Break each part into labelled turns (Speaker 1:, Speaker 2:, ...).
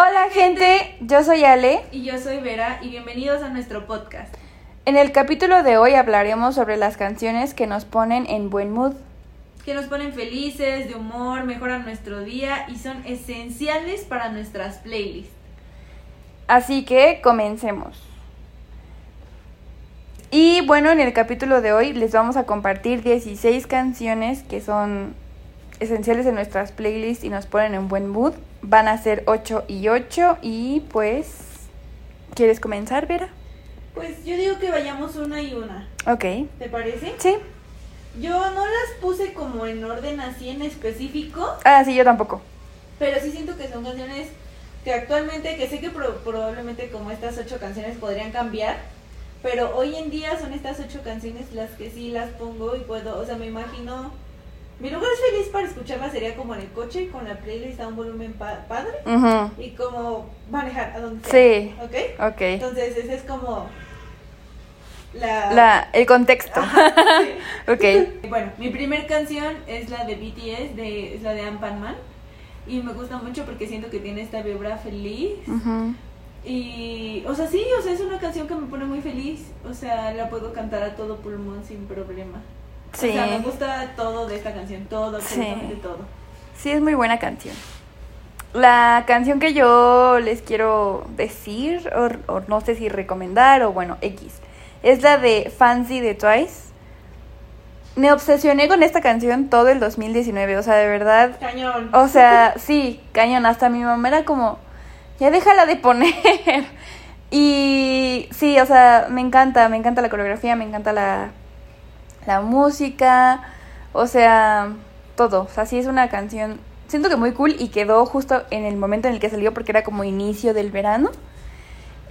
Speaker 1: Hola gente, yo soy Ale.
Speaker 2: Y yo soy Vera y bienvenidos a nuestro podcast.
Speaker 1: En el capítulo de hoy hablaremos sobre las canciones que nos ponen en buen mood.
Speaker 2: Que nos ponen felices, de humor, mejoran nuestro día y son esenciales para nuestras playlists.
Speaker 1: Así que comencemos. Y bueno, en el capítulo de hoy les vamos a compartir 16 canciones que son esenciales en nuestras playlists y nos ponen en buen mood. Van a ser 8 y 8 y pues... ¿Quieres comenzar, Vera?
Speaker 2: Pues yo digo que vayamos una y una.
Speaker 1: Ok.
Speaker 2: ¿Te parece?
Speaker 1: Sí.
Speaker 2: Yo no las puse como en orden así en específico.
Speaker 1: Ah, sí, yo tampoco.
Speaker 2: Pero sí siento que son canciones que actualmente, que sé que probablemente como estas ocho canciones podrían cambiar, pero hoy en día son estas ocho canciones las que sí las pongo y puedo, o sea, me imagino mi lugar feliz para escucharla sería como en el coche con la playlist a un volumen padre y como manejar a donde
Speaker 1: sea. Sí.
Speaker 2: ¿Ok?
Speaker 1: Ok.
Speaker 2: Entonces ese es como la...
Speaker 1: la el contexto.
Speaker 2: ok. Bueno, mi primer canción es la de BTS, de, es la de Ampan Man. Y me gusta mucho porque siento que tiene esta vibra feliz. Y, o sea, sí, o sea, es una canción que me pone muy feliz. O sea, la puedo cantar a todo pulmón sin problema. Sí. O sea, me gusta todo de esta canción, todo, absolutamente todo.
Speaker 1: Sí, es muy buena canción. La canción que yo les quiero decir, o, no sé si recomendar, o bueno, X, es la de Fancy de Twice. Me obsesioné con esta canción todo el 2019, o sea, de verdad.
Speaker 2: Cañón.
Speaker 1: O sea, sí, cañón. Hasta mi mamá era como, ya déjala de poner. y sí, o sea, me encanta, me encanta la coreografía, me encanta la, la música, o sea, todo. O sea, sí es una canción, siento que muy cool y quedó justo en el momento en el que salió porque era como inicio del verano.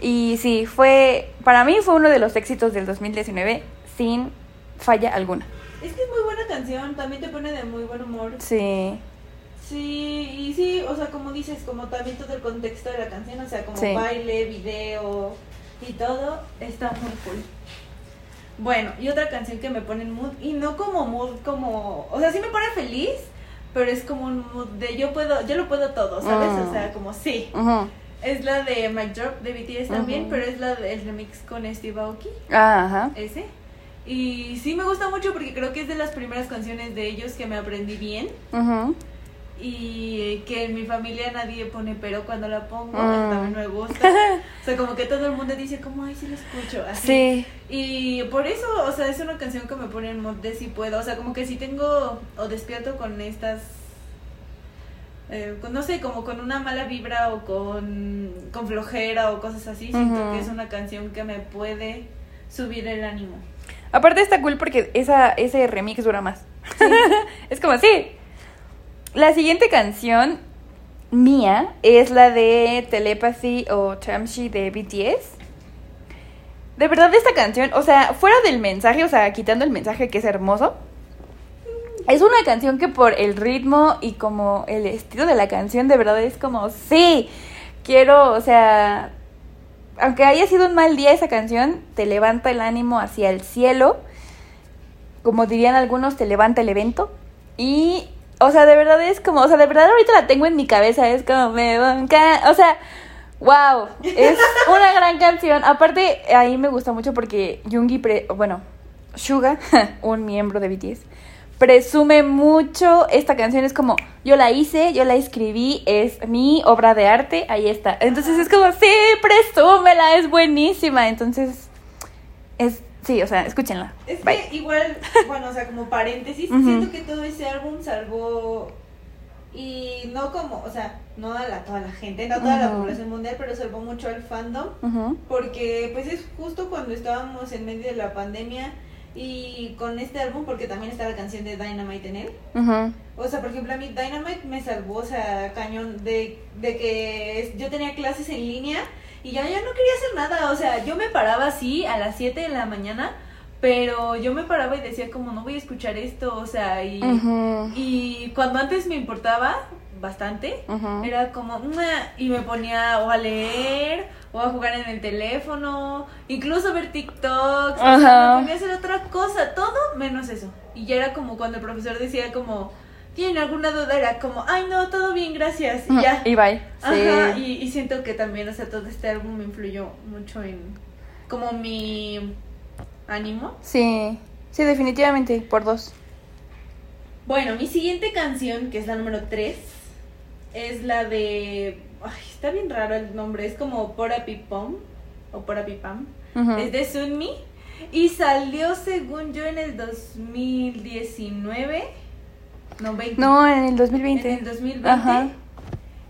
Speaker 1: Y sí, fue, para mí fue uno de los éxitos del 2019 sin falla alguna.
Speaker 2: Es que es muy buena canción, también te pone de muy buen humor.
Speaker 1: Sí.
Speaker 2: Sí, y sí, o sea, como dices, como también todo el contexto de la canción, o sea, como baile, video y todo, está muy cool. Bueno, y otra canción que me pone en mood, y no como mood como, o sea, sí me pone feliz, pero es como un mood de yo puedo, yo lo puedo todo, ¿sabes? O sea, como sí. Es la de My Drop de BTS también, pero es la del remix con Steve Aoki.
Speaker 1: Ajá.
Speaker 2: Ese. Y sí me gusta mucho porque creo que es de las primeras canciones de ellos que me aprendí bien. Y que en mi familia nadie pone pero cuando la pongo, mm. también me gusta. o sea, como que todo el mundo dice como, ay, sí la escucho. Así.
Speaker 1: Sí.
Speaker 2: Y por eso, o sea, es una canción que me pone en mod de si puedo. O sea, como que si tengo o despierto con estas eh, no sé, como con una mala vibra o con, con flojera o cosas así, siento que es una canción que me puede subir el ánimo.
Speaker 1: Aparte está cool porque esa, ese remix dura más. es como así. La siguiente canción mía es la de Telepathy o Chamshi de BTS. De verdad esta canción, o sea, fuera del mensaje, o sea, quitando el mensaje que es hermoso, es una canción que por el ritmo y como el estilo de la canción, de verdad es como, sí, quiero, o sea, aunque haya sido un mal día esa canción, te levanta el ánimo hacia el cielo. Como dirían algunos, te levanta el evento. Y, o sea, de verdad es como, o sea, de verdad ahorita la tengo en mi cabeza, es como, me o sea, wow, es una gran canción. Aparte, ahí me gusta mucho porque Jungi, bueno, Suga, un miembro de BTS, presume mucho esta canción. Es como, yo la hice, yo la escribí, es mi obra de arte, ahí está. Entonces es como, sí, presúmela, es buenísima. Entonces, es, Sí, o sea, escúchenla.
Speaker 2: Es
Speaker 1: Bye.
Speaker 2: que igual, bueno, o sea, como paréntesis, siento que todo ese álbum salvó y no como, o sea, no a la, toda la gente, no a toda la población mundial, pero salvó mucho al fandom porque pues es justo cuando estábamos en medio de la pandemia y con este álbum porque también está la canción de Dynamite en él.
Speaker 1: Ujú.
Speaker 2: O sea, por ejemplo, a mí Dynamite me salvó, o sea, cañón de, de que yo tenía clases en línea y ya, ya no quería hacer nada. O sea, yo me paraba así a las 7 de la mañana, pero yo me paraba y decía como, no voy a escuchar esto, o sea, y, cuando antes me importaba bastante, era como, y me ponía o a leer o a jugar en el teléfono, incluso ver TikToks, o sea, me ponía a hacer otra cosa, todo menos eso. Y ya era como cuando el profesor decía como, ¿tienen alguna duda? Era como, ay no, todo bien, gracias, y ya.
Speaker 1: Y bye.
Speaker 2: Ajá,
Speaker 1: Sí.
Speaker 2: y, y siento que también, o sea, todo este álbum me influyó mucho en como mi ánimo.
Speaker 1: Sí. Sí, definitivamente, por dos.
Speaker 2: Bueno, mi siguiente canción, que es la número 3, es la de... Ay, está bien raro el nombre, es como Pora Pipom o Pora Pipam. Es de Sunmi y salió según yo en el 2019. No, 20.
Speaker 1: No, en el 2020.
Speaker 2: En el 2020.
Speaker 1: Ajá.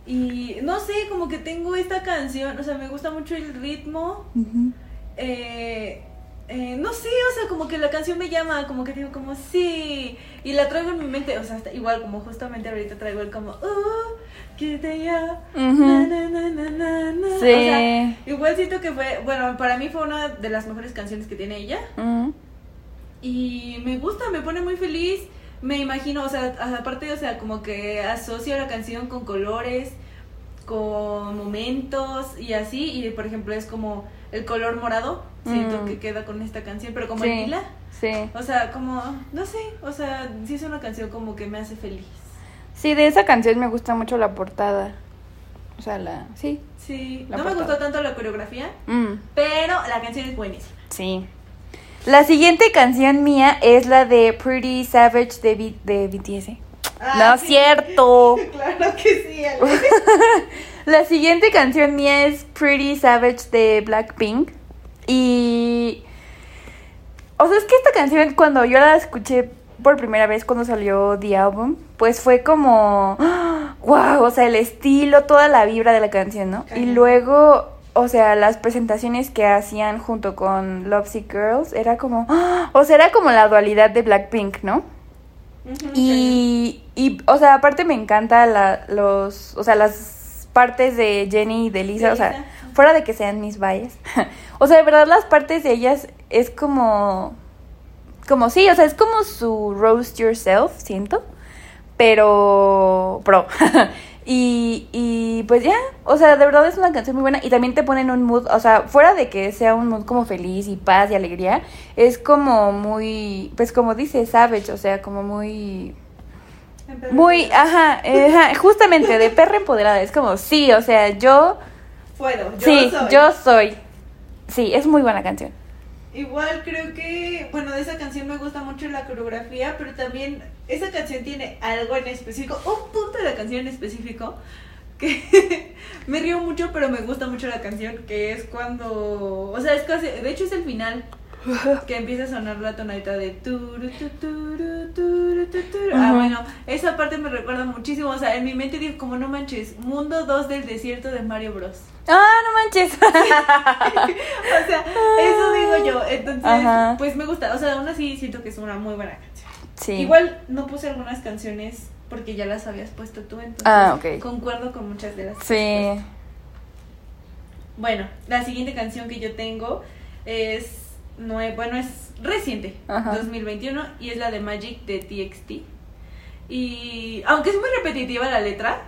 Speaker 2: Y no sé, como que tengo esta canción, o sea, me gusta mucho el ritmo.
Speaker 1: Ujú.
Speaker 2: Eh, eh, no sé, o sea, como que la canción me llama, como que digo como sí, y la traigo en mi mente, o sea, hasta- igual como justamente ahorita traigo el como, uh, que te ya, na, na, na, na". O
Speaker 1: Sí.
Speaker 2: sea, igual siento que fue, bueno, para mí fue una de las mejores canciones que tiene ella,
Speaker 1: Ujú.
Speaker 2: y me gusta, me pone muy feliz, me imagino, o sea, aparte, o sea, como que asocio la canción con colores, con momentos y así, y por ejemplo es como el color morado, siento
Speaker 1: Mm.
Speaker 2: que queda con esta canción, pero como
Speaker 1: Sí.
Speaker 2: el lila,
Speaker 1: Sí.
Speaker 2: o sea, como, no sé, o sea, sí es una canción como que me hace feliz.
Speaker 1: Sí, de esa canción me gusta mucho la portada. O sea, la. Sí.
Speaker 2: Sí,
Speaker 1: La
Speaker 2: no me gustó tanto la coreografía,
Speaker 1: Mm,
Speaker 2: pero la canción es buenísima.
Speaker 1: sí. La siguiente canción mía es la de Pretty Savage de, B- de BTS.
Speaker 2: Ah,
Speaker 1: no,
Speaker 2: sí.
Speaker 1: cierto.
Speaker 2: claro que sí, Ale.
Speaker 1: La siguiente canción mía es Pretty Savage de Blackpink. Y. O sea, es que esta canción, cuando yo la escuché por primera vez cuando salió The Album, pues fue como. ¡Wow! O sea, el estilo, toda la vibra de la canción, ¿no? Y luego, o sea, las presentaciones que hacían junto con Lovesick Girls, era como. O sea, era como la dualidad de Blackpink, ¿no? Y, y, o sea, aparte me encanta la, los, o sea, las partes de Jenny y de Lisa,
Speaker 2: De
Speaker 1: o sea,
Speaker 2: Lisa.
Speaker 1: fuera de que sean mis valles. o sea, de verdad las partes de ellas es como, como sí, o sea, es como su roast yourself, siento, pero pro. y, y pues ya, o sea, de verdad es una canción muy buena y también te pone en un mood, o sea, fuera de que sea un mood como feliz y paz y alegría, es como muy, pues como dice Savage, o sea, como muy... Muy, ajá, eh, ajá, justamente de perra empoderada, es como, sí, o sea, yo,
Speaker 2: Puedo, yo
Speaker 1: sí,
Speaker 2: soy.
Speaker 1: yo soy. Sí, es muy buena canción.
Speaker 2: Igual creo que, bueno, de esa canción me gusta mucho la coreografía, pero también esa canción tiene algo en específico, un punto de la canción en específico, que me río mucho, pero me gusta mucho la canción, que es cuando, o sea, es casi, de hecho es el final, que empieza a sonar la tonadita de turu, tu, turu, turu, tu, turu. Ah, bueno, esa parte me recuerda muchísimo, o sea, en mi mente digo, como no manches, Mundo 2 del desierto de Mario Bros.
Speaker 1: Ah, no manches.
Speaker 2: O sea, eso digo yo. Entonces,
Speaker 1: Ajá.
Speaker 2: pues me gusta. O sea, aún así siento que es una muy buena canción.
Speaker 1: sí.
Speaker 2: Igual no puse algunas canciones porque ya las habías puesto tú, entonces
Speaker 1: Ah, ok.
Speaker 2: concuerdo con muchas de las
Speaker 1: Sí.
Speaker 2: Bueno, la siguiente canción que yo tengo es nue- bueno, es reciente,
Speaker 1: Ajá.
Speaker 2: 2021 y es la de Magic de TXT. Y aunque es muy repetitiva la letra,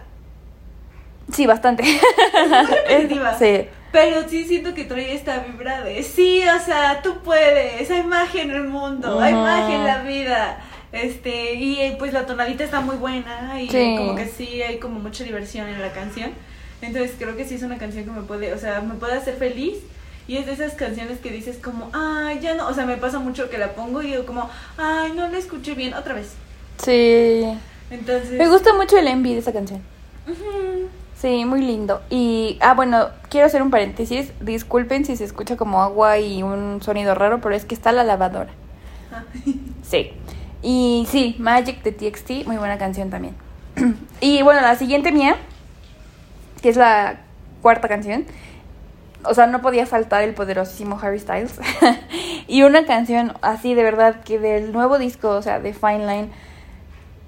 Speaker 1: Sí, bastante.
Speaker 2: muy repetitiva.
Speaker 1: sí.
Speaker 2: Pero sí siento que trae esta vibra de sí, o sea, tú puedes, hay magia en el mundo, hay magia en la vida. Este, y eh, pues la tonadita está muy buena y
Speaker 1: Sí.
Speaker 2: como que sí hay como mucha diversión en la canción. Entonces creo que sí es una canción que me puede, o sea, me puede hacer feliz. Y es de esas canciones que dices como, ay, ya no, o sea, me pasa mucho que la pongo y digo como, ay, no la escuché bien, otra vez.
Speaker 1: Sí.
Speaker 2: Entonces...
Speaker 1: Me gusta mucho el envy de esa canción. Sí, muy lindo. Y, ah, bueno, quiero hacer un paréntesis. Disculpen si se escucha como agua y un sonido raro, pero es que está la lavadora.
Speaker 2: Ah.
Speaker 1: Sí. Y sí, Magic de TXT, muy buena canción también. y bueno, la siguiente mía, que es la cuarta canción. O sea, no podía faltar el poderosísimo Harry Styles. y una canción así de verdad que del nuevo disco, o sea, de Fine Line,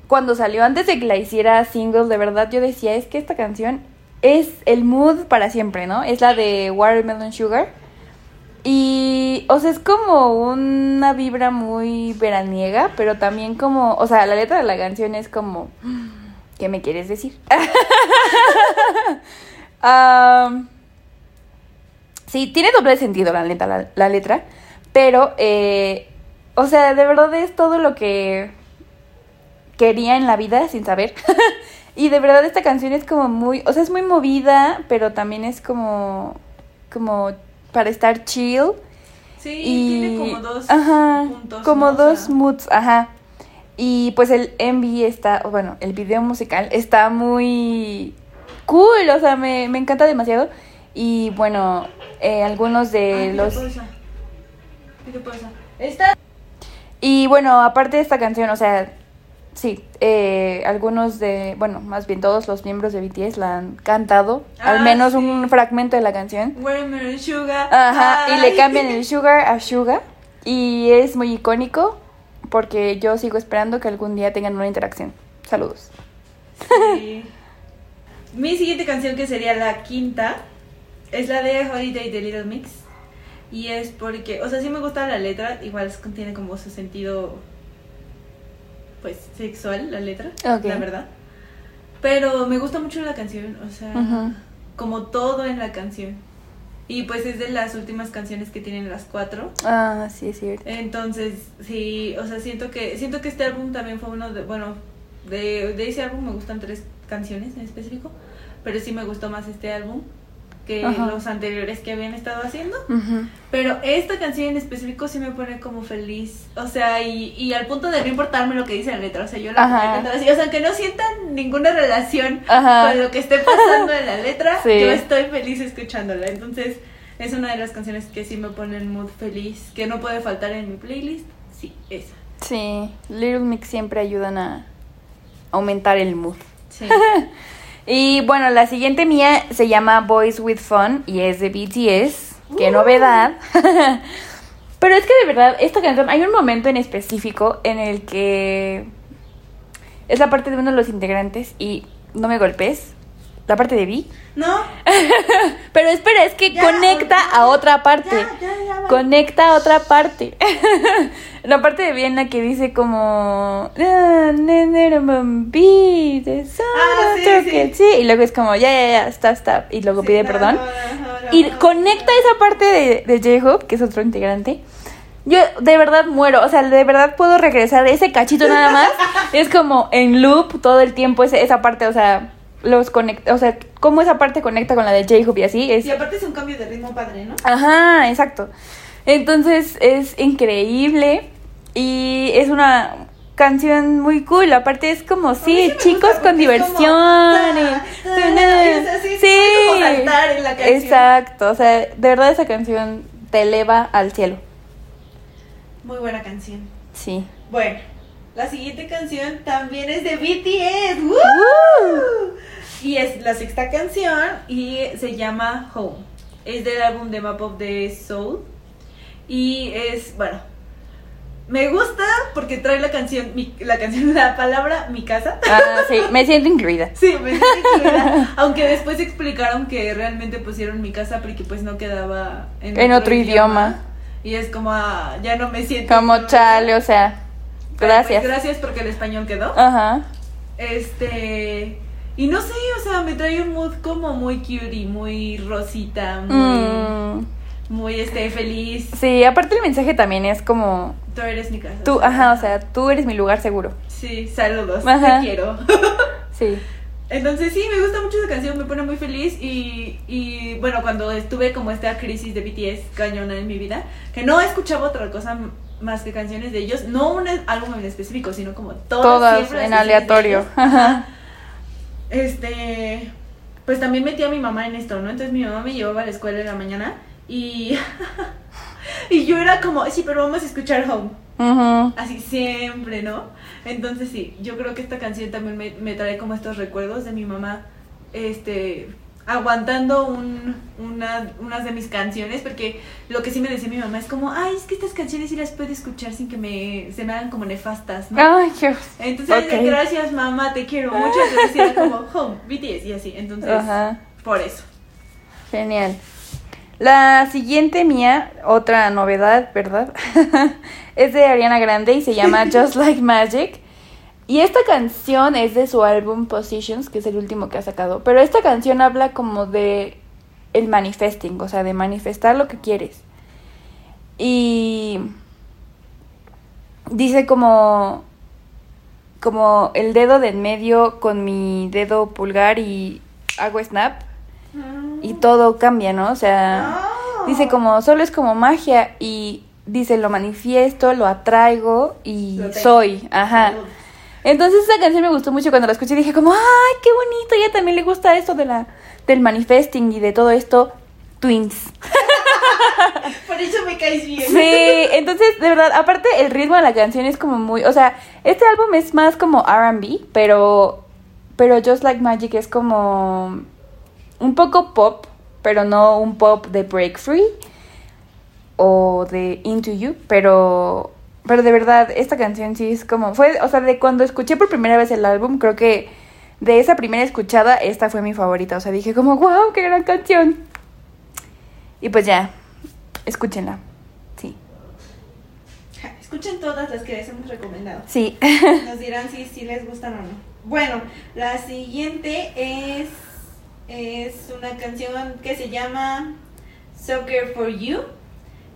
Speaker 1: cuando salió antes de que la hiciera single, de verdad yo decía, es que esta canción es el mood para siempre, ¿no? Es la de Watermelon Sugar. Y, o sea, es como una vibra muy veraniega, pero también como, o sea, la letra de la canción es como, ¿qué me quieres decir? um, Sí, tiene doble sentido la letra, la, letra pero, eh, o sea, de verdad es todo lo que quería en la vida sin saber. y de verdad esta canción es como muy, o sea, es muy movida, pero también es como, como para estar chill.
Speaker 2: Sí, tiene como dos
Speaker 1: ajá, Como dos moods, ajá. Y pues el MV está, bueno, el video musical está muy cool, o sea, me, me encanta demasiado. Y bueno, eh, algunos de los...
Speaker 2: Esta...
Speaker 1: Y bueno, aparte de esta canción, o sea, sí, eh, algunos de, bueno, más bien todos los miembros de BTS la han cantado, al
Speaker 2: Ah,
Speaker 1: menos
Speaker 2: sí.
Speaker 1: un fragmento de la canción.
Speaker 2: Watermelon Sugar.
Speaker 1: Ajá, y le
Speaker 2: Ay.
Speaker 1: cambian el sugar a sugar. Y es muy icónico porque yo sigo esperando que algún día tengan una interacción. Saludos.
Speaker 2: Sí. Mi siguiente canción, que sería la quinta, es la de Holiday de Little Mix. Y es porque, o sea, sí me gusta la letra, igual contiene como su sentido, pues, sexual la letra, la verdad. Pero me gusta mucho la canción, o sea, como todo en la canción. Y pues es de las últimas canciones que tienen las cuatro.
Speaker 1: Ah, sí, es cierto.
Speaker 2: Entonces, sí, o sea, siento que siento que este álbum también fue uno de, bueno, de, de ese álbum me gustan tres canciones en específico, pero sí me gustó más este álbum que
Speaker 1: Ajá.
Speaker 2: los anteriores que habían estado haciendo.
Speaker 1: Ujú.
Speaker 2: Pero esta canción en específico sí me pone como feliz, o sea, y, y al punto de no importarme lo que dice la letra, o sea, yo la así, o sea, que no sientan ninguna relación
Speaker 1: Ajá.
Speaker 2: con lo que esté pasando en la letra,
Speaker 1: Sí.
Speaker 2: yo estoy feliz escuchándola. Entonces, es una de las canciones que sí me ponen mood feliz, que no puede faltar en mi playlist. Sí, esa.
Speaker 1: Sí, Little Mix siempre ayudan a aumentar el mood.
Speaker 2: Sí.
Speaker 1: Y bueno, la siguiente mía se llama Boys with Fun y es de BTS. Qué
Speaker 2: Uh.
Speaker 1: novedad. Pero es que de verdad, esta canción, hay un momento en específico en el que es la parte de uno de los integrantes y no me golpes. La parte de Vi.
Speaker 2: ¿No?
Speaker 1: Pero espera, es que
Speaker 2: Ya,
Speaker 1: conecta
Speaker 2: ya,
Speaker 1: a otra parte. Conecta a otra parte. la parte de Viena que dice como. "Ah,
Speaker 2: sí,
Speaker 1: Turkey".
Speaker 2: sí.
Speaker 1: Sí, Y luego es como, ya, ya, ya, stop, stop. Y luego pide perdón. Y conecta esa parte de, de J-Hope, que es otro integrante. Yo de verdad muero, o sea, de verdad puedo regresar ese cachito nada más. es como en loop todo el tiempo ese- esa parte, o sea, los conecta, o sea, cómo esa parte conecta con la de J-Hope y así es
Speaker 2: Y aparte es un cambio de ritmo padre, ¿no?
Speaker 1: Ajá, exacto. Entonces es increíble y es una canción muy cool. Aparte es como, sí, chicos con diversión.
Speaker 2: canción.
Speaker 1: Exacto, o sea, de verdad esa canción te eleva al cielo.
Speaker 2: Muy buena canción.
Speaker 1: Sí.
Speaker 2: Bueno, la siguiente canción también es de BTS. ¡Woo! Y es la sexta canción y se llama Home. Es del álbum de Map of the Soul. Y es, bueno, me gusta porque trae la canción, mi- la canción, la palabra mi casa.
Speaker 1: Ah, sí, me siento incluida.
Speaker 2: Sí, me siento incluida. Aunque después explicaron que realmente pusieron mi casa porque pues no quedaba
Speaker 1: En otro idioma.
Speaker 2: Y es como, ah, ya no me siento.
Speaker 1: Como
Speaker 2: incluida.
Speaker 1: chale, o sea,
Speaker 2: Pero, pues,
Speaker 1: gracias.
Speaker 2: gracias porque el español quedó.
Speaker 1: Ajá.
Speaker 2: Este. Y no sé, o sea, me trae un mood como muy cutie, muy rosita, muy.
Speaker 1: Mm,
Speaker 2: Muy este, feliz.
Speaker 1: sí, aparte el mensaje también es como,
Speaker 2: Tú eres mi casa.
Speaker 1: tú, ajá, o sea, tú eres mi lugar seguro.
Speaker 2: Sí, saludos,
Speaker 1: Ajá.
Speaker 2: te quiero.
Speaker 1: Sí.
Speaker 2: Entonces sí, me gusta mucho esa canción, me pone muy feliz y, y bueno, cuando estuve como esta crisis de BTS cañona en mi vida, que no escuchaba otra cosa más que canciones de ellos, no un álbum en específico, sino como todas,
Speaker 1: Todas en aleatorio. Ajá.
Speaker 2: Este, pues también metí a mi mamá en esto, ¿no? Entonces mi mamá me llevaba a la escuela en la mañana y, y yo era como, sí, pero vamos a escuchar Home. Así siempre, ¿no? Entonces sí, yo creo que esta canción también me, me trae como estos recuerdos de mi mamá, este, aguantando un, una, unas de mis canciones, porque lo que sí me decía mi mamá es como, ay, es que estas canciones sí las puedo escuchar sin que me, se me hagan como nefastas, ¿no?
Speaker 1: Ay, Dios.
Speaker 2: Entonces, gracias mamá, te quiero mucho, entonces era como, home, BTS y así, entonces, por eso.
Speaker 1: Genial. La siguiente mía, otra novedad, ¿verdad? es de Ariana Grande y se llama Just Like Magic. Y esta canción es de su álbum Positions, que es el último que ha sacado. Pero esta canción habla como de el manifesting, o sea, de manifestar lo que quieres. Y dice como como el dedo de en medio con mi dedo pulgar y hago snap y todo cambia, ¿no? O sea, dice como solo es como magia y dice lo manifiesto, lo atraigo y soy, ajá. Entonces esa canción me gustó mucho cuando la escuché dije como, ay, qué bonito, ella también le gusta esto de la, del manifesting y de todo esto. Twins.
Speaker 2: Por eso me caes bien.
Speaker 1: Sí, entonces, de verdad, aparte el ritmo de la canción es como muy, o sea, este álbum es más como R&B, pero, pero Just Like Magic es como un poco pop, pero no un pop de Break Free o de Into You, pero pero de verdad, esta canción sí es como. Fue, o sea, de cuando escuché por primera vez el álbum, creo que de esa primera escuchada, esta fue mi favorita. O sea, dije como, wow, qué gran canción. Y pues ya, escúchenla. Sí.
Speaker 2: Escuchen todas las que les hemos recomendado.
Speaker 1: Sí.
Speaker 2: Nos dirán si, si les gustan o no. Bueno, la siguiente es, es una canción que se llama Soccer for You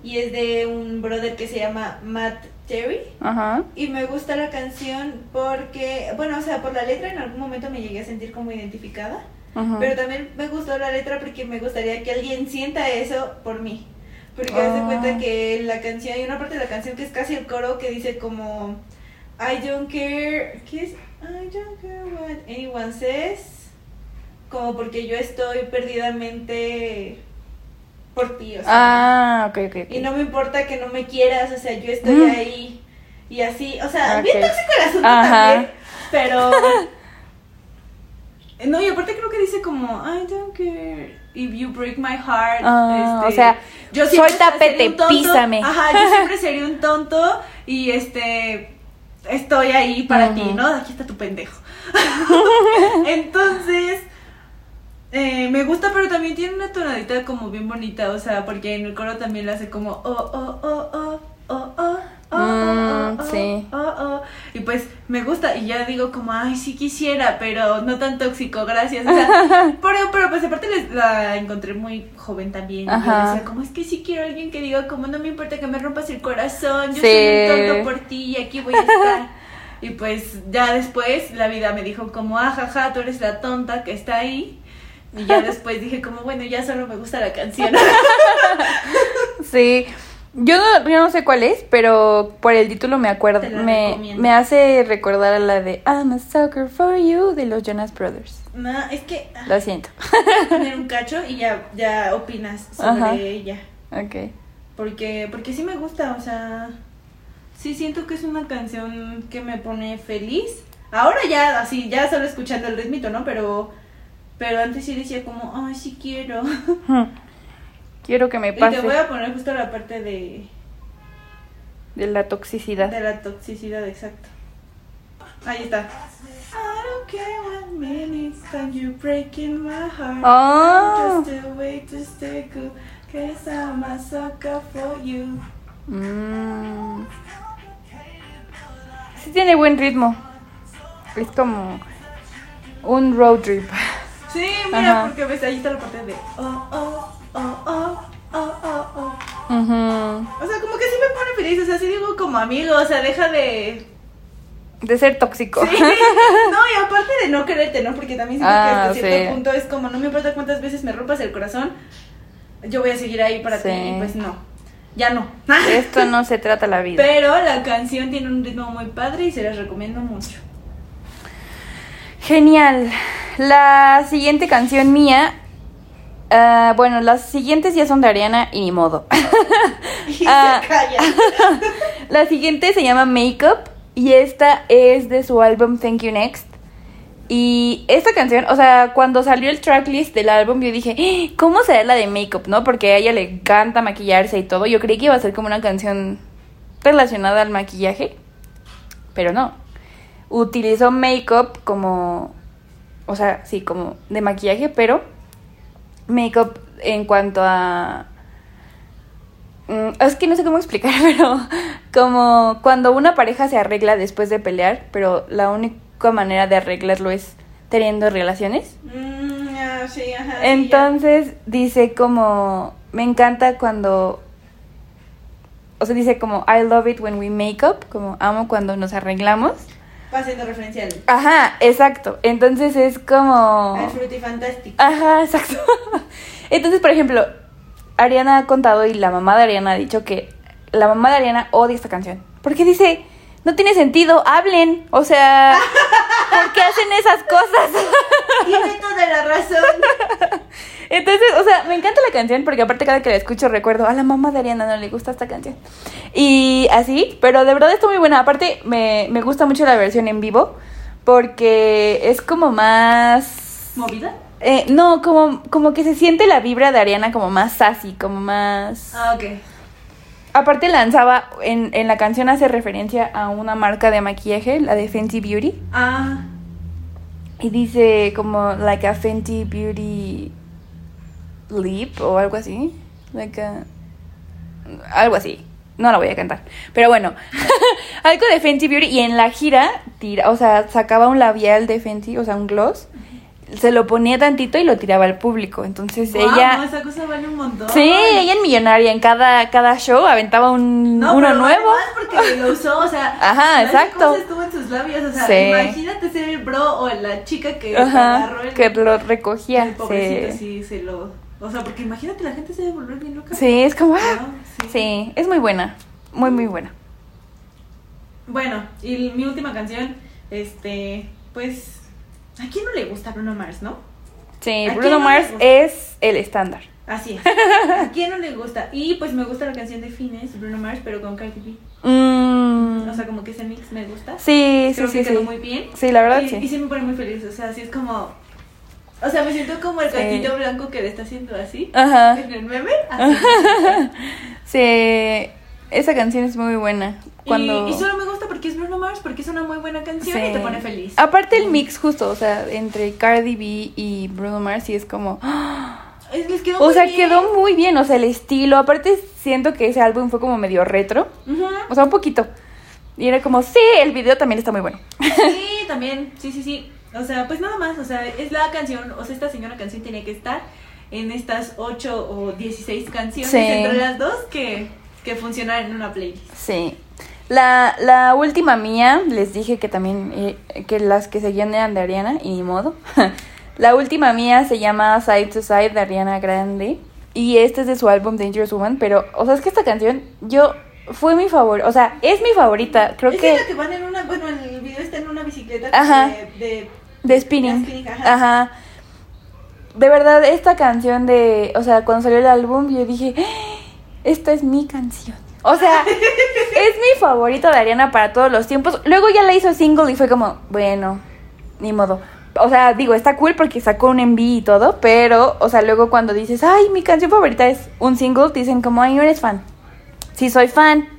Speaker 2: y es de un brother que se llama Matt Terry. Ajá. Y me gusta la canción porque, bueno, o sea, por la letra en algún momento me llegué a sentir como identificada. Pero también me gustó la letra porque me gustaría que alguien sienta eso por mí. Porque oh. hace cuenta que la canción, hay una parte de la canción que es casi el coro que dice como I don't care, ¿qué es? I don't care what anyone says. Como porque yo estoy perdidamente por ti, o sea.
Speaker 1: Ah, ok, ok.
Speaker 2: Y no me importa que no me quieras, o sea, yo estoy mm. ahí y así, o sea, bien tóxico el asunto también, pero... No, y aparte creo que dice como, I don't care if you break my heart.
Speaker 1: Ah, este, o sea, yo suelta pete, písame.
Speaker 2: Ajá, yo siempre sería un tonto y este estoy ahí para ti, ¿no? Aquí está tu pendejo. Entonces, eh, me gusta, pero también tiene una tonadita como bien bonita, o sea, porque en el coro también le hace como oh, oh, oh, oh, oh, oh. Oh, oh, oh, sí. oh, oh, Y pues me gusta y ya digo como, ay, sí quisiera, pero no tan tóxico, gracias. O sea, pero, pero pues aparte la encontré muy joven también. Y yo decía, como es que sí quiero alguien que diga, como no me importa que me rompas el corazón, yo soy un tonto por ti y aquí voy a estar. y pues ya después la vida me dijo como, ah, jaja, tú eres la tonta que está ahí. Y ya después dije como, bueno, ya solo me gusta la canción.
Speaker 1: sí. Yo no, yo no sé cuál es, pero por el título me acuerdo, me, me, hace recordar a la de I'm a sucker for you de los Jonas Brothers.
Speaker 2: No, es que...
Speaker 1: Ah, Lo siento.
Speaker 2: Poner un cacho y ya, ya opinas sobre ella.
Speaker 1: Ok.
Speaker 2: Porque, porque sí me gusta, o sea, sí siento que es una canción que me pone feliz. Ahora ya, así, ya solo escuchando el ritmito, ¿no? Pero pero antes sí decía como, ay, sí quiero.
Speaker 1: Quiero que me pase.
Speaker 2: Y te voy a poner justo la parte de...
Speaker 1: De la toxicidad.
Speaker 2: De la toxicidad, exacto. Ahí está. I don't care what minutes time you breaking my heart. Oh. Just a way to stay cool. Cause I'm a sucker for you.
Speaker 1: Mm. Sí tiene buen ritmo. Es como un road trip.
Speaker 2: Sí, mira, porque ves, ahí está la parte de oh, oh, oh, oh, oh, oh, oh. O sea, como que sí me pone feliz, o sea, sí digo como amigo, o sea, deja de...
Speaker 1: De ser tóxico.
Speaker 2: Sí. No, y aparte de no quererte, ¿no? Porque también siento que hasta ah, cierto punto es como, no me importa cuántas veces me rompas el corazón, yo voy a seguir ahí para ti, y pues no. Ya no.
Speaker 1: Esto no se trata la vida.
Speaker 2: Pero la canción tiene un ritmo muy padre y se las recomiendo mucho.
Speaker 1: Genial. la siguiente canción mía. ah, bueno, las siguientes ya son de Ariana y ni modo.
Speaker 2: Y calla.
Speaker 1: la siguiente se llama Makeup y esta es de su álbum Thank You Next. Y esta canción, o sea, cuando salió el tracklist del álbum, yo dije, "Ah, ¿cómo será la de Makeup, no? Porque a ella le encanta maquillarse y todo. Yo creí que iba a ser como una canción relacionada al maquillaje, pero no. Utilizó Makeup como, o sea, sí, como de maquillaje, pero Makeup en cuanto a Mm, Es que no sé cómo explicar, pero como cuando una pareja se arregla después de pelear, pero la única manera de arreglarlo es teniendo relaciones.
Speaker 2: Mm, ah, sí, ajá, sí,
Speaker 1: Entonces dice como, me encanta cuando, o sea, dice como, I love it when we make up, como amo cuando nos arreglamos.
Speaker 2: Haciendo referencia al,
Speaker 1: Ajá, exacto. Entonces es como...
Speaker 2: al Fruity
Speaker 1: Ajá, exacto. Entonces, por ejemplo, Ariana ha contado y la mamá de Ariana ha dicho que la mamá de Ariana odia esta canción. Porque dice, no tiene sentido, hablen. O sea, ¿por qué hacen esas cosas?
Speaker 2: Tiene toda la razón.
Speaker 1: Entonces, o sea, me encanta la canción porque aparte cada que la escucho recuerdo, a la mamá de Ariana no le gusta esta canción. Y así, pero de verdad está muy buena. Aparte, me, me gusta mucho la versión en vivo porque es como más...
Speaker 2: ¿Movida?
Speaker 1: Eh, no, como, como que se siente la vibra de Ariana como más sassy, como más...
Speaker 2: Ah, ok.
Speaker 1: Aparte lanzaba, en, en la canción hace referencia a una marca de maquillaje, la de Fenty Beauty.
Speaker 2: Ah,
Speaker 1: Y dice como, like a Fenty Beauty lip o algo así. Like a- Algo así. No la voy a cantar. Pero bueno, algo de Fenty Beauty. Y en la gira, tira, o sea, sacaba un labial de Fenty, o sea, un gloss. Se lo ponía tantito y lo tiraba al público. Entonces
Speaker 2: Guau,
Speaker 1: ella...
Speaker 2: esa cosa vale un montón.
Speaker 1: Sí, ella en Millonaria, en cada, cada show aventaba un,
Speaker 2: No,
Speaker 1: uno
Speaker 2: pero
Speaker 1: nuevo.
Speaker 2: además porque lo usó, o sea,
Speaker 1: Ajá, exacto.
Speaker 2: cosa estuvo en sus labios, o sea,
Speaker 1: Sí.
Speaker 2: imagínate ser el bro o la chica que
Speaker 1: Ajá,
Speaker 2: agarró el,
Speaker 1: que lo recogía.
Speaker 2: el pobrecito,
Speaker 1: sí.
Speaker 2: sí, se lo, o sea, porque imagínate la gente se debe volver bien loca.
Speaker 1: Sí, es como... ah,
Speaker 2: No, sí.
Speaker 1: Sí, es muy buena. Muy, muy buena.
Speaker 2: Bueno, y mi última canción, este, pues, ¿a quién no le gusta Bruno Mars, no?
Speaker 1: Sí,
Speaker 2: ¿A
Speaker 1: Bruno
Speaker 2: no
Speaker 1: Mars es el estándar.
Speaker 2: Así es. ¿A quién no le gusta? Y pues me gusta la canción de Fines, Bruno Mars, pero con Cardi B.
Speaker 1: Mm,
Speaker 2: O sea, como que ese mix me gusta.
Speaker 1: sí, sí,
Speaker 2: Creo
Speaker 1: sí,
Speaker 2: que quedó
Speaker 1: sí.
Speaker 2: muy bien.
Speaker 1: Sí, la verdad
Speaker 2: y,
Speaker 1: sí.
Speaker 2: Y sí me pone muy feliz, o sea, así es como... O sea, me siento como el
Speaker 1: Sí.
Speaker 2: gatito blanco que le está haciendo así.
Speaker 1: Ajá.
Speaker 2: En el meme. Así.
Speaker 1: Sí, esa canción es muy buena. Cuando...
Speaker 2: Y, y solo me gusta porque es Bruno Mars, porque es una muy buena canción y te pone feliz.
Speaker 1: Aparte el mix justo, o sea, entre Cardi B y Bruno Mars sí es como...
Speaker 2: Es- les quedó
Speaker 1: O
Speaker 2: muy
Speaker 1: sea,
Speaker 2: bien.
Speaker 1: quedó muy bien, o sea, el estilo. Aparte siento que ese álbum fue como medio retro.
Speaker 2: Ujú.
Speaker 1: O sea, un poquito. Y era como, sí, el video también está muy bueno.
Speaker 2: Sí, también, sí, sí, sí. O sea, pues nada más, o sea, es la canción, o sea, esta señora canción tenía que estar en estas 8 o 16 canciones
Speaker 1: Sí.
Speaker 2: entre las dos que, que funcionaran en una playlist.
Speaker 1: Sí. La, la última mía, les dije que también, eh, que las que seguían eran de Ariana, y ni modo. la última mía se llama Side to Side de Ariana Grande. Y este es de su álbum Dangerous Woman. Pero, o sea, es que esta canción, yo, fue mi favorita. O sea, es mi favorita. Creo
Speaker 2: es
Speaker 1: que.
Speaker 2: la que van en una, bueno, en el video está en una bicicleta
Speaker 1: Ajá.
Speaker 2: de, de,
Speaker 1: De spinning.
Speaker 2: de spinning, ajá.
Speaker 1: Ajá. De verdad, esta canción de. O sea, cuando salió el álbum, yo dije. "Ah, Esta es mi canción. O sea, es mi favorita de Ariana para todos los tiempos. Luego ya la hizo single y fue como, bueno, ni modo. O sea, digo, está cool porque sacó un MV y todo, pero, o sea, luego cuando dices, ay, mi canción favorita es un single, te dicen como, ay, no eres fan. Sí, soy fan.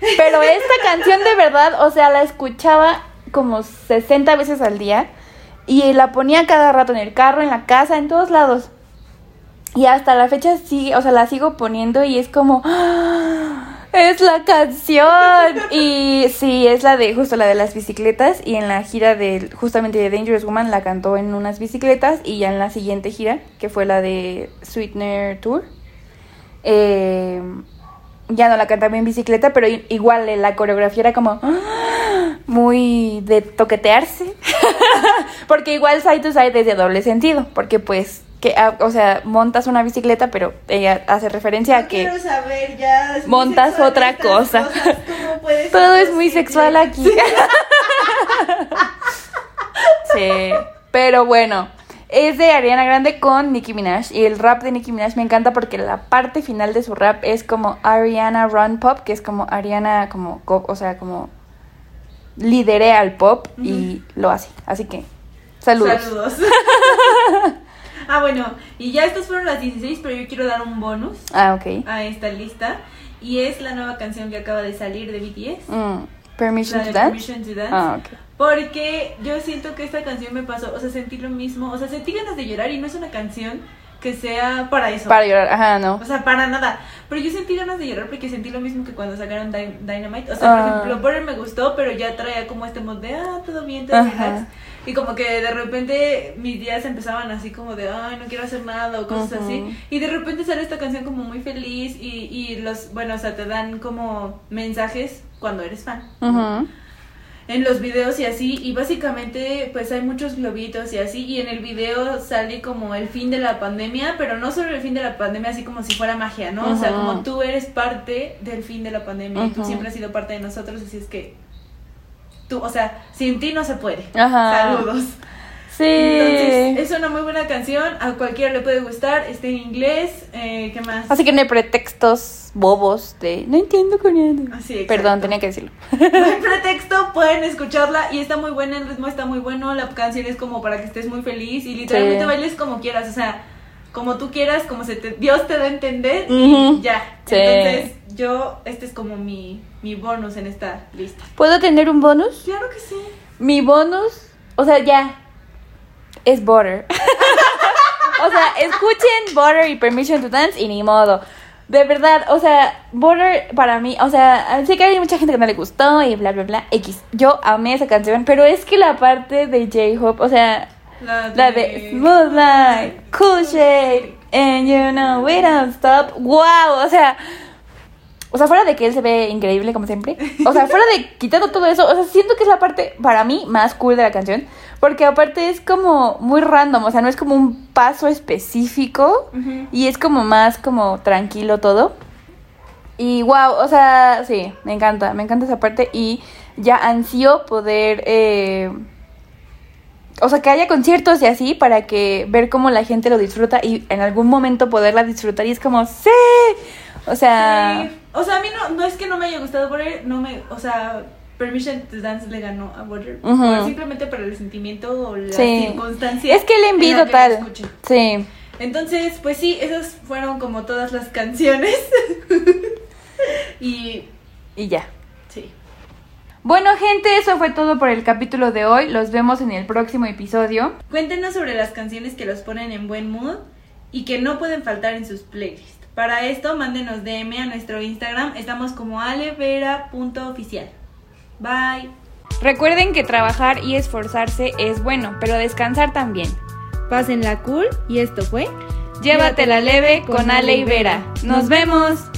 Speaker 1: Pero esta canción de verdad, o sea, la escuchaba como 60 veces al día y la ponía cada rato en el carro, en la casa, en todos lados. Y hasta la fecha sigue, o sea, la sigo poniendo y es como ¡ah! Es la canción. Y sí, es la de justo la de las bicicletas y en la gira de justamente de Dangerous Woman la cantó en unas bicicletas y ya en la siguiente gira, que fue la de Sweetener Tour, eh, ya no la cantaba en bicicleta, pero igual la coreografía era como ¡ah! muy de toquetearse. porque igual side to side es de doble sentido, porque pues que ah, o sea, montas una bicicleta, pero ella hace referencia a que
Speaker 2: quiero saber ya.
Speaker 1: montas otra cosa.
Speaker 2: cosas, ¿cómo puede ser
Speaker 1: todo es muy sexual aquí. sí. Pero bueno, es de Ariana Grande con Nicki Minaj. Y el rap de Nicki Minaj me encanta porque la parte final de su rap es como Ariana Run Pop, que es como Ariana, como, o sea, como lideré al pop y lo hace. Así que, saludos.
Speaker 2: Saludos. ah, bueno, y ya estas fueron las 16, pero yo quiero dar un bonus.
Speaker 1: Ah.
Speaker 2: A esta lista. Y es la nueva canción que acaba de salir de BTS.
Speaker 1: Mm. Permission, to
Speaker 2: Permission to Dance.
Speaker 1: Ah.
Speaker 2: Porque yo siento que esta canción me pasó, o sea, sentí lo mismo, o sea, sentí ganas de llorar y no es una canción que sea para eso.
Speaker 1: Para llorar, ajá, no.
Speaker 2: O sea, para nada. Pero yo sentí ganas de llorar porque sentí lo mismo que cuando sacaron Dynamite. O sea, por ah. ejemplo, Butter me gustó, pero ya traía como este mod de, ah, todo bien, todo relax. Y como que de repente mis días empezaban así como de, ay, no quiero hacer nada o cosas así. Y de repente sale esta canción como muy feliz y, y los, bueno, o sea, te dan como mensajes cuando eres fan en los videos y así, y básicamente pues hay muchos globitos y así, y en el video sale como el fin de la pandemia, pero no solo el fin de la pandemia así como si fuera magia, ¿no? O sea, como tú eres parte del fin de la pandemia y tú siempre has sido parte de nosotros, así es que tú, o sea, sin ti no se puede. Saludos.
Speaker 1: Sí.
Speaker 2: Entonces, es una muy buena canción, a cualquiera le puede gustar, está en inglés, eh, ¿qué más?
Speaker 1: Así que no hay pretextos bobos de no entiendo coreano. Así, Perdón, tenía que decirlo.
Speaker 2: No hay pretexto, pueden escucharla y está muy buena, el ritmo está muy bueno, la canción es como para que estés muy feliz y literalmente bailes como quieras, o sea, como tú quieras, como se te, Dios te da a entender y ya. Entonces, yo, este es como mi, mi bonus en esta lista.
Speaker 1: ¿Puedo tener un bonus?
Speaker 2: Claro que sí.
Speaker 1: Mi bonus, o sea, ya, es Butter. o sea, escuchen Butter y Permission to Dance y ni modo. De verdad, o sea, Butter para mí, o sea, sé que hay mucha gente que no le gustó y bla, bla, bla, X. Yo amé esa canción, pero es que la parte de J-Hope, o sea, la de, la de Smooth Like, Cool Shade, and you know we don't stop. ¡Wow! O sea, o sea, fuera de que él se ve increíble como siempre. O sea, fuera de quitando todo eso, o sea, siento que es la parte para mí más cool de la canción. Porque aparte es como muy random, o sea, no es como un paso específico y es como más como tranquilo todo. Y wow, o sea, sí, me encanta, me encanta esa parte y ya ansío poder, eh, o sea, que haya conciertos y así para que ver cómo la gente lo disfruta y en algún momento poderla disfrutar y es como, sí, o sea...
Speaker 2: O sea, a mí no, no es que no me haya gustado por él, no me, o sea, Permission to Dance le ganó a Water. simplemente para el sentimiento o la circunstancia.
Speaker 1: Es que le envido tal. Sí.
Speaker 2: Entonces, pues sí, esas fueron como todas las canciones. y.
Speaker 1: Y ya.
Speaker 2: Sí.
Speaker 1: Bueno, gente, eso fue todo por el capítulo de hoy. Los vemos en el próximo episodio.
Speaker 2: Cuéntenos sobre las canciones que los ponen en buen mood y que no pueden faltar en sus playlists. Para esto, mándenos DM a nuestro Instagram. Estamos como alevera.oficial. Bye.
Speaker 1: Recuerden que trabajar y esforzarse es bueno, pero descansar también.
Speaker 2: Pásenla cool y esto fue
Speaker 1: Llévatela leve con Ale y Vera. ¡Nos vemos!